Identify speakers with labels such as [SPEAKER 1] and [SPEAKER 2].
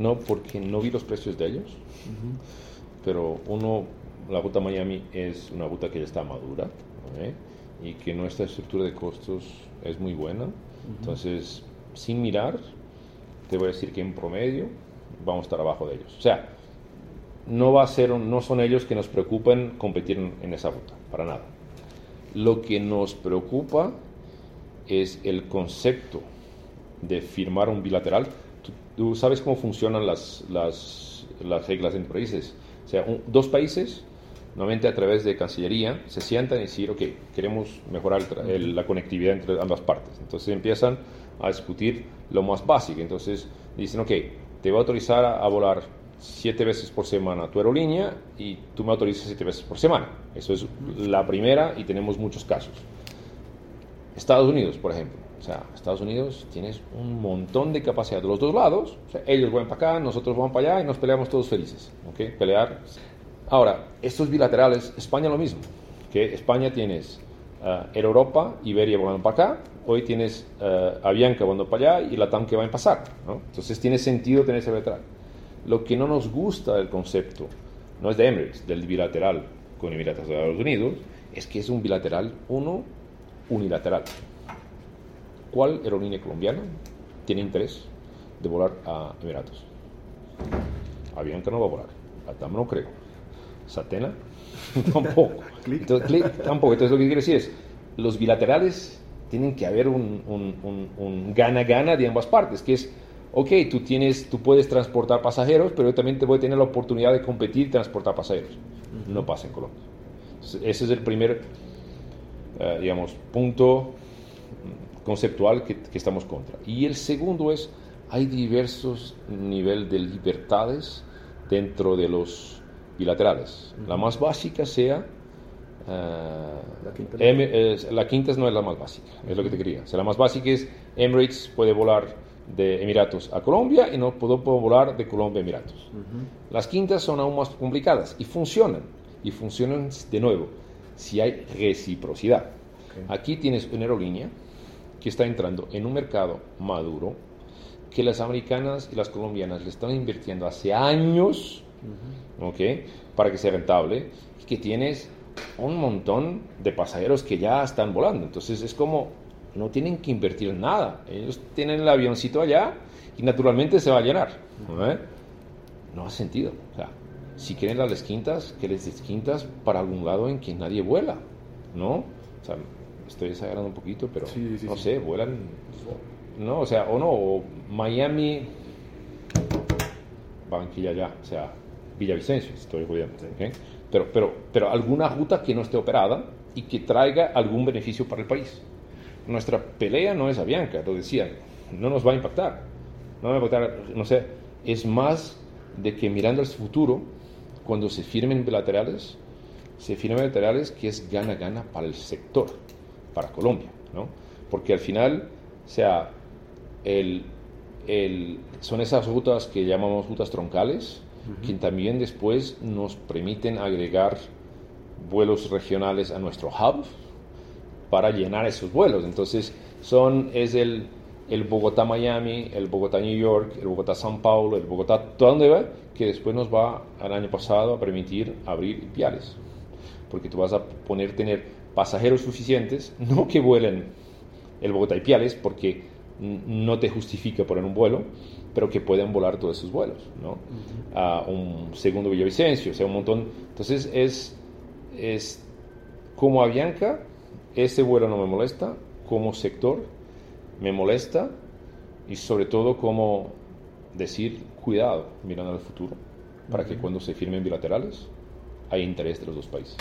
[SPEAKER 1] no porque no vi los precios de ellos, pero uno, la ruta Miami es una ruta que ya está madura ¿eh? y que nuestra estructura de costos es muy buena. Entonces, sin mirar, te voy a decir que en promedio vamos a estar abajo de ellos. O sea, no, va a ser, no son ellos que nos preocupen competir en, esa ruta, para nada. Lo que nos preocupa es el concepto de firmar un bilateral. Tú, sabes cómo funcionan las, las, las reglas entre países. O sea, dos países, normalmente a través de Cancillería, se sientan y dicen, ok, queremos mejorar la conectividad entre ambas partes. Entonces empiezan a discutir lo más básico. Entonces dicen, ok, te voy a autorizar a, volar siete veces por semana tu aerolínea y tú me autorizas siete veces por semana. Eso es la primera y tenemos muchos casos. Estados Unidos, por ejemplo. O sea, Estados Unidos tienes un montón de capacidad de los dos lados. O sea, ellos van para acá, nosotros vamos para allá y nos peleamos todos felices. ¿Ok? Pelear. Ahora, estos bilaterales, España lo mismo. Que España tienes uh, Europa, Iberia volando para acá, hoy tienes uh, Avianca volando para allá y la TAM que va a pasar. ¿no? Entonces tiene sentido tener ese bilateral. Lo que no nos gusta del concepto, no es de Emirates, del bilateral con Emiratos de Estados Unidos, es que es un bilateral, uno, unilateral. ¿Cuál aerolínea colombiana tiene interés de volar a Emiratos? Avianca no va a volar, TAM no creo. Satena tampoco. Entonces, tampoco. Entonces lo que quiero decir es, los bilaterales tienen que haber un gana-gana de ambas partes, que es, ok, tú, tienes, tú puedes transportar pasajeros, pero yo también te voy a tener la oportunidad de competir y transportar pasajeros. No pasa en Colombia. ese es el primer, eh, digamos, punto conceptual que, que, estamos contra. Y el segundo es, hay diversos niveles de libertades dentro de los bilaterales. La más básica sea la, quinta. la, quinta. no es la más básica, es lo que te quería. la más básica es Emirates puede volar de Emiratos a Colombia y no puedo, volar de Colombia a Emiratos. Las quintas son aún más complicadas y funcionan. Y funcionan de nuevo si hay reciprocidad. Aquí tienes una aerolínea que está entrando en un mercado maduro que las americanas y las colombianas le están invirtiendo hace años, Para que sea rentable y que tienes un montón de pasajeros que ya están volando. Entonces es como, no tienen que invertir nada. Ellos tienen el avioncito allá y naturalmente se va a llenar. ¿no? hace sentido. O sea, si quieren las quintas, que les des quintas para algún lado en que nadie vuela. ¿No? O sea, estoy exagerando un poquito, pero no sé, vuelan. No, o sea, o no, o Miami, Banquilla ya, o sea, Villavicencio, estoy jodiendo. Pero, pero, pero alguna ruta que no esté operada y que traiga algún beneficio para el país. Nuestra pelea no es Avianca, lo decía, no nos va a impactar. No va a impactar, no sé, es más de que mirando al futuro, cuando se firmen bilaterales, se firmen bilaterales que es gana-gana para el sector, para Colombia, ¿no? Porque al final, o sea, el, el, son esas rutas que llamamos rutas troncales, que también después nos permiten agregar vuelos regionales a nuestro hub para llenar esos vuelos. Entonces, son, es el, el Bogotá-Miami, el Bogotá-New York, el Bogotá-San Paulo, el Bogotá, todo donde va, que después nos va al año pasado a permitir abrir viales. Porque tú vas a poner, tener pasajeros suficientes, no que vuelen el Bogotá y Piales, porque no te justifica poner un vuelo, pero que pueden volar todos esos vuelos, ¿no? A un segundo Villavicencio, o sea, un montón. Entonces, es, es como Avianca, ese vuelo no me molesta, como sector me molesta, y sobre todo como decir, cuidado, mirando al futuro, para que cuando se firmen bilaterales, hay interés de los dos países.